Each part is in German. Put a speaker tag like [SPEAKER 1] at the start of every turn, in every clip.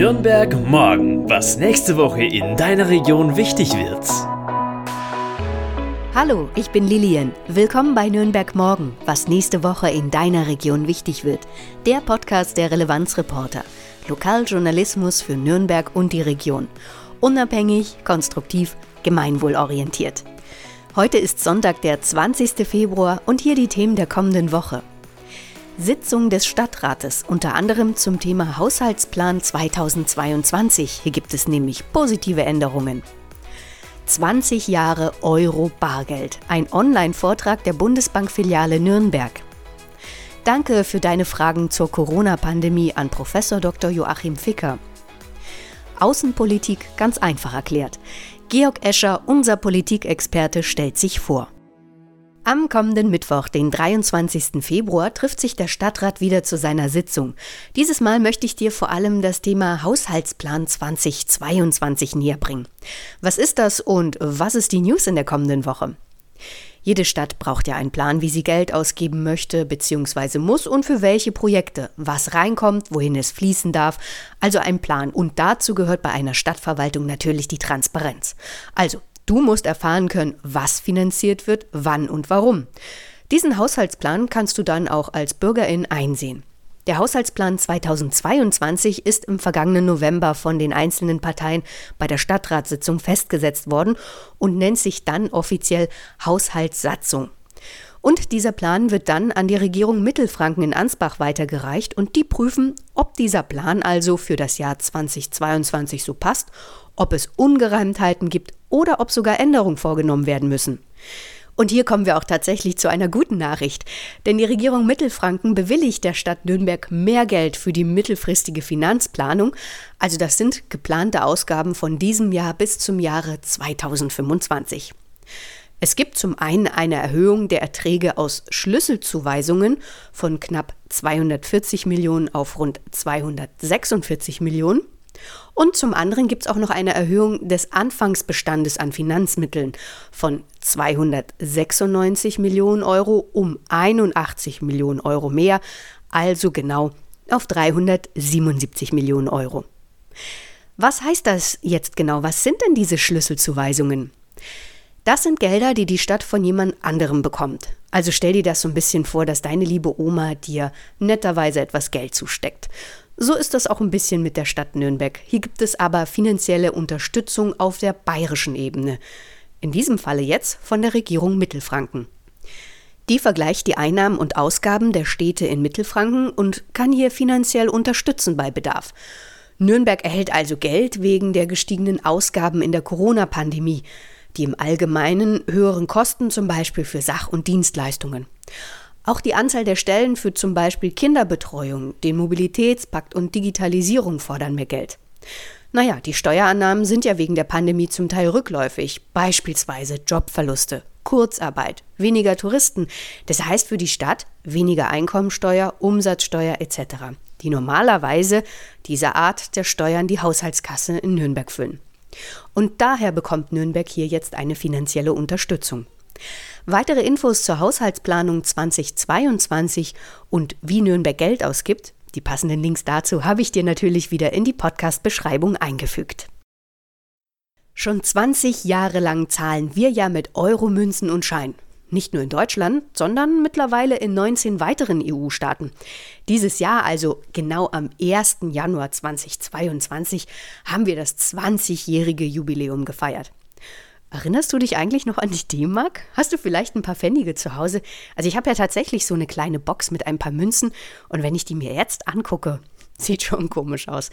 [SPEAKER 1] Nürnberg morgen, was nächste Woche in deiner Region wichtig wird.
[SPEAKER 2] Hallo, ich bin Lilian. Willkommen bei Nürnberg morgen, was nächste Woche in deiner Region wichtig wird. Der Podcast der Relevanzreporter. Lokaljournalismus für Nürnberg und die Region. Unabhängig, konstruktiv, gemeinwohlorientiert. Heute ist Sonntag, der 20. Februar und hier die Themen der kommenden Woche. Sitzung des Stadtrates, unter anderem zum Thema Haushaltsplan 2022. Hier gibt es nämlich positive Änderungen. 20 Jahre Euro Bargeld, ein Online-Vortrag der Bundesbankfiliale Nürnberg. Danke für deine Fragen zur Corona-Pandemie an Prof. Dr. Joachim Ficker. Außenpolitik ganz einfach erklärt. Georg Escher, unser Politikexperte, stellt sich vor. Am kommenden Mittwoch, den 23. Februar, trifft sich der Stadtrat wieder zu seiner Sitzung. Dieses Mal möchte ich dir vor allem das Thema Haushaltsplan 2022 näher bringen. Was ist das und was ist die News in der kommenden Woche? Jede Stadt braucht ja einen Plan, wie sie Geld ausgeben möchte bzw. muss und für welche Projekte, was reinkommt, wohin es fließen darf, also ein Plan. Und dazu gehört bei einer Stadtverwaltung natürlich die Transparenz. Also Du musst erfahren können, was finanziert wird, wann und warum. Diesen Haushaltsplan kannst du dann auch als Bürgerin einsehen. Der Haushaltsplan 2022 ist im vergangenen November von den einzelnen Parteien bei der Stadtratssitzung festgesetzt worden und nennt sich dann offiziell Haushaltssatzung. Und dieser Plan wird dann an die Regierung Mittelfranken in Ansbach weitergereicht und die prüfen, ob dieser Plan also für das Jahr 2022 so passt, ob es Ungereimtheiten gibt oder ob sogar Änderungen vorgenommen werden müssen. Und hier kommen wir auch tatsächlich zu einer guten Nachricht, denn die Regierung Mittelfranken bewilligt der Stadt Nürnberg mehr Geld für die mittelfristige Finanzplanung, also das sind geplante Ausgaben von diesem Jahr bis zum Jahre 2025. Es gibt zum einen eine Erhöhung der Erträge aus Schlüsselzuweisungen von knapp 240 Millionen auf rund 246 Millionen. Und zum anderen gibt es auch noch eine Erhöhung des Anfangsbestandes an Finanzmitteln von 296 Millionen Euro um 81 Millionen Euro mehr, also genau auf 377 Millionen Euro. Was heißt das jetzt genau? Was sind denn diese Schlüsselzuweisungen? Das sind Gelder, die die Stadt von jemand anderem bekommt. Also stell dir das so ein bisschen vor, dass deine liebe Oma dir netterweise etwas Geld zusteckt. So ist das auch ein bisschen mit der Stadt Nürnberg. Hier gibt es aber finanzielle Unterstützung auf der bayerischen Ebene. In diesem Falle jetzt von der Regierung Mittelfranken. Die vergleicht die Einnahmen und Ausgaben der Städte in Mittelfranken und kann hier finanziell unterstützen bei Bedarf. Nürnberg erhält also Geld wegen der gestiegenen Ausgaben in der Corona-Pandemie, die im Allgemeinen höheren Kosten zum Beispiel für Sach- und Dienstleistungen. Auch die Anzahl der Stellen für zum Beispiel Kinderbetreuung, den Mobilitätspakt und Digitalisierung fordern mehr Geld. Naja, die Steuerannahmen sind ja wegen der Pandemie zum Teil rückläufig, beispielsweise Jobverluste, Kurzarbeit, weniger Touristen. Das heißt für die Stadt weniger Einkommensteuer, Umsatzsteuer etc., die normalerweise diese Art der Steuern die Haushaltskasse in Nürnberg füllen. Und daher bekommt Nürnberg hier jetzt eine finanzielle Unterstützung. Weitere Infos zur Haushaltsplanung 2022 und wie Nürnberg Geld ausgibt, die passenden Links dazu habe ich dir natürlich wieder in die Podcast-Beschreibung eingefügt. Schon 20 Jahre lang zahlen wir ja mit Euro-Münzen und Schein. Nicht nur in Deutschland, sondern mittlerweile in 19 weiteren EU-Staaten. Dieses Jahr, also genau am 1. Januar 2022, haben wir das 20-jährige Jubiläum gefeiert. Erinnerst du dich eigentlich noch an die D-Mark? Hast du vielleicht ein paar Pfennige zu Hause? Also ich habe ja tatsächlich so eine kleine Box mit ein paar Münzen und wenn ich die mir jetzt angucke, sieht schon komisch aus.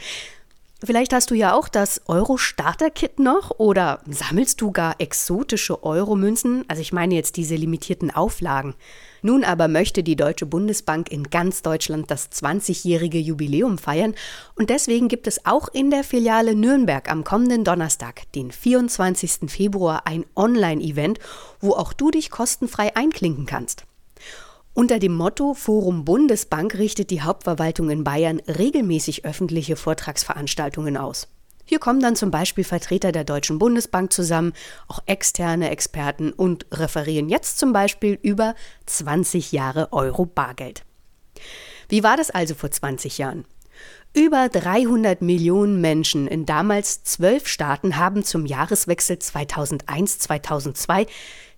[SPEAKER 2] Vielleicht hast du ja auch das Euro-Starter-Kit noch oder sammelst du gar exotische Euro-Münzen? Also ich meine jetzt diese limitierten Auflagen. Nun aber möchte die Deutsche Bundesbank in ganz Deutschland das 20-jährige Jubiläum feiern und deswegen gibt es auch in der Filiale Nürnberg am kommenden Donnerstag, den 24. Februar, ein Online-Event, wo auch du dich kostenfrei einklinken kannst. Unter dem Motto Forum Bundesbank richtet die Hauptverwaltung in Bayern regelmäßig öffentliche Vortragsveranstaltungen aus. Hier kommen dann zum Beispiel Vertreter der Deutschen Bundesbank zusammen, auch externe Experten und referieren jetzt zum Beispiel über 20 Jahre Euro Bargeld. Wie war das also vor 20 Jahren? Über 300 Millionen Menschen in damals zwölf Staaten haben zum Jahreswechsel 2001-2002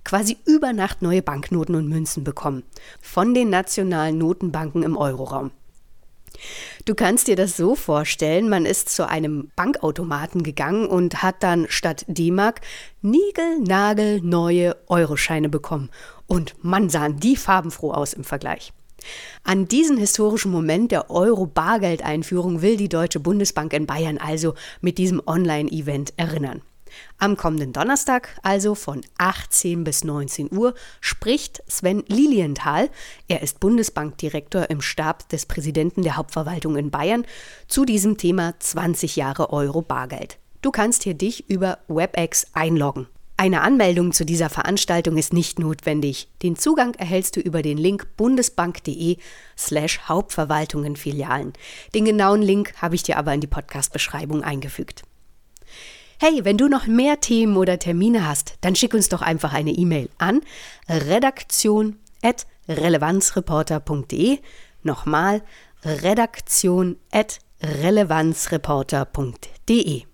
[SPEAKER 2] quasi über Nacht neue Banknoten und Münzen bekommen. Von den nationalen Notenbanken im Euroraum. Du kannst dir das so vorstellen, man ist zu einem Bankautomaten gegangen und hat dann statt D-Mark neue Euroscheine bekommen. Und man sahen die farbenfroh aus im Vergleich. An diesen historischen Moment der Euro-Bargeldeinführung will die Deutsche Bundesbank in Bayern also mit diesem Online-Event erinnern. Am kommenden Donnerstag, also von 18 bis 19 Uhr, spricht Sven Lilienthal, er ist Bundesbankdirektor im Stab des Präsidenten der Hauptverwaltung in Bayern, zu diesem Thema 20 Jahre Euro Bargeld. Du kannst hier dich über WebEx einloggen. Eine Anmeldung zu dieser Veranstaltung ist nicht notwendig. Den Zugang erhältst du über den Link bundesbank.de slash Hauptverwaltungenfilialen. Den genauen Link habe ich dir aber in die Podcast-Beschreibung eingefügt. Hey, wenn du noch mehr Themen oder Termine hast, dann schick uns doch einfach eine E-Mail an redaktion.relevanzreporter.de. Nochmal redaktion.relevanzreporter.de.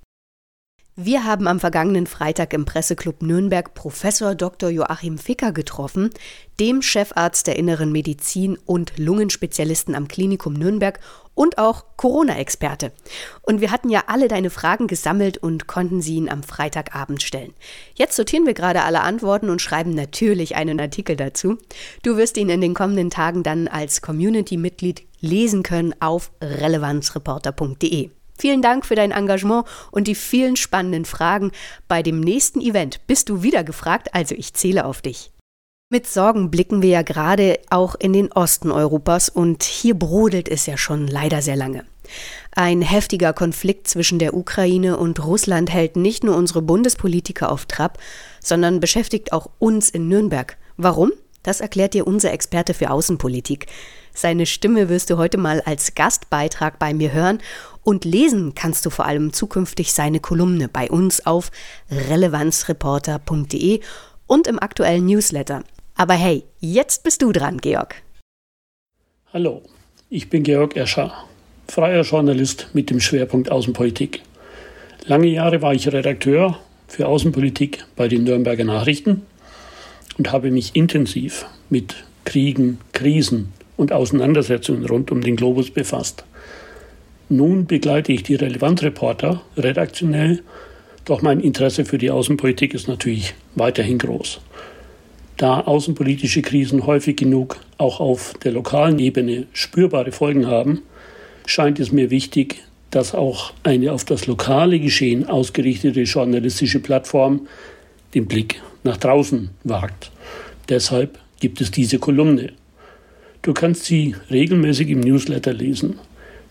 [SPEAKER 2] Wir haben am vergangenen Freitag im Presseclub Nürnberg Professor Dr. Joachim Ficker getroffen, dem Chefarzt der Inneren Medizin und Lungenspezialisten am Klinikum Nürnberg und auch Corona-Experte. Und wir hatten ja alle deine Fragen gesammelt und konnten sie ihn am Freitagabend stellen. Jetzt sortieren wir gerade alle Antworten und schreiben natürlich einen Artikel dazu. Du wirst ihn in den kommenden Tagen dann als Community-Mitglied lesen können auf relevanzreporter.de. Vielen Dank für dein Engagement und die vielen spannenden Fragen. Bei dem nächsten Event bist du wieder gefragt, also ich zähle auf dich. Mit Sorgen blicken wir ja gerade auch in den Osten Europas und hier brodelt es ja schon leider sehr lange. Ein heftiger Konflikt zwischen der Ukraine und Russland hält nicht nur unsere Bundespolitiker auf Trab, sondern beschäftigt auch uns in Nürnberg. Warum? Das erklärt dir unser Experte für Außenpolitik. Seine Stimme wirst du heute mal als Gastbeitrag bei mir hören und lesen kannst du vor allem zukünftig seine Kolumne bei uns auf relevanzreporter.de und im aktuellen Newsletter. Aber hey, jetzt bist du dran, Georg.
[SPEAKER 3] Hallo, ich bin Georg Escher, freier Journalist mit dem Schwerpunkt Außenpolitik. Lange Jahre war ich Redakteur für Außenpolitik bei den Nürnberger Nachrichten und habe mich intensiv mit Kriegen, Krisen und Auseinandersetzungen rund um den Globus befasst. Nun begleite ich die Relevanzreporter redaktionell, doch mein Interesse für die Außenpolitik ist natürlich weiterhin groß. Da außenpolitische Krisen häufig genug auch auf der lokalen Ebene spürbare Folgen haben, scheint es mir wichtig, dass auch eine auf das lokale Geschehen ausgerichtete journalistische Plattform den Blick nach draußen wagt. Deshalb gibt es diese Kolumne. Du kannst sie regelmäßig im Newsletter lesen.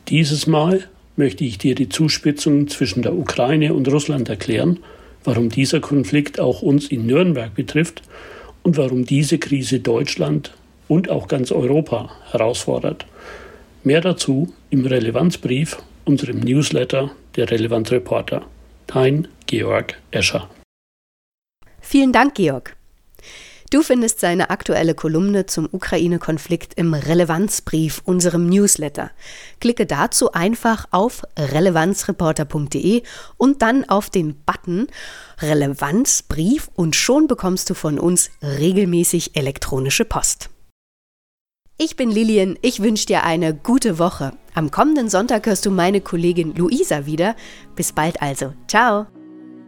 [SPEAKER 3] Dieses Mal möchte ich dir die Zuspitzung zwischen der Ukraine und Russland erklären, warum dieser Konflikt auch uns in Nürnberg betrifft und warum diese Krise Deutschland und auch ganz Europa herausfordert. Mehr dazu im Relevanzbrief, unserem Newsletter der Relevanzreporter. Dein Georg Escher.
[SPEAKER 2] Vielen Dank, Georg. Du findest seine aktuelle Kolumne zum Ukraine-Konflikt im Relevanzbrief, unserem Newsletter. Klicke dazu einfach auf relevanzreporter.de und dann auf den Button Relevanzbrief und schon bekommst du von uns regelmäßig elektronische Post. Ich bin Lilian, ich wünsche dir eine gute Woche. Am kommenden Sonntag hörst du meine Kollegin Luisa wieder. Bis bald also. Ciao.